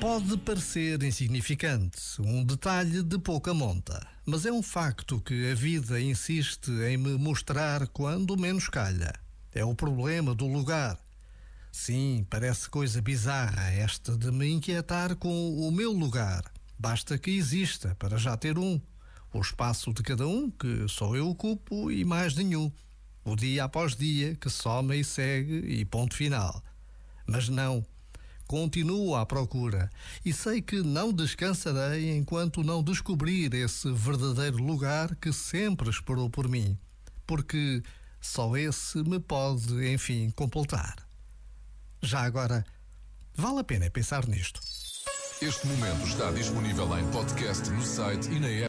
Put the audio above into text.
Pode parecer insignificante, um detalhe de pouca monta, mas é um facto que a vida insiste em me mostrar quando menos calha. É o problema do lugar. Sim, parece coisa bizarra esta de me inquietar com o meu lugar. Basta que exista para já ter um. O espaço de cada um, que só eu ocupo e mais nenhum. O dia após dia, que soma e segue e ponto final. Mas não Continuo à procura e sei que não descansarei enquanto não descobrir esse verdadeiro lugar que sempre esperou por mim, porque só esse me pode, enfim, completar. Já agora, vale a pena pensar nisto. Este momento está disponível em podcast no site e na app.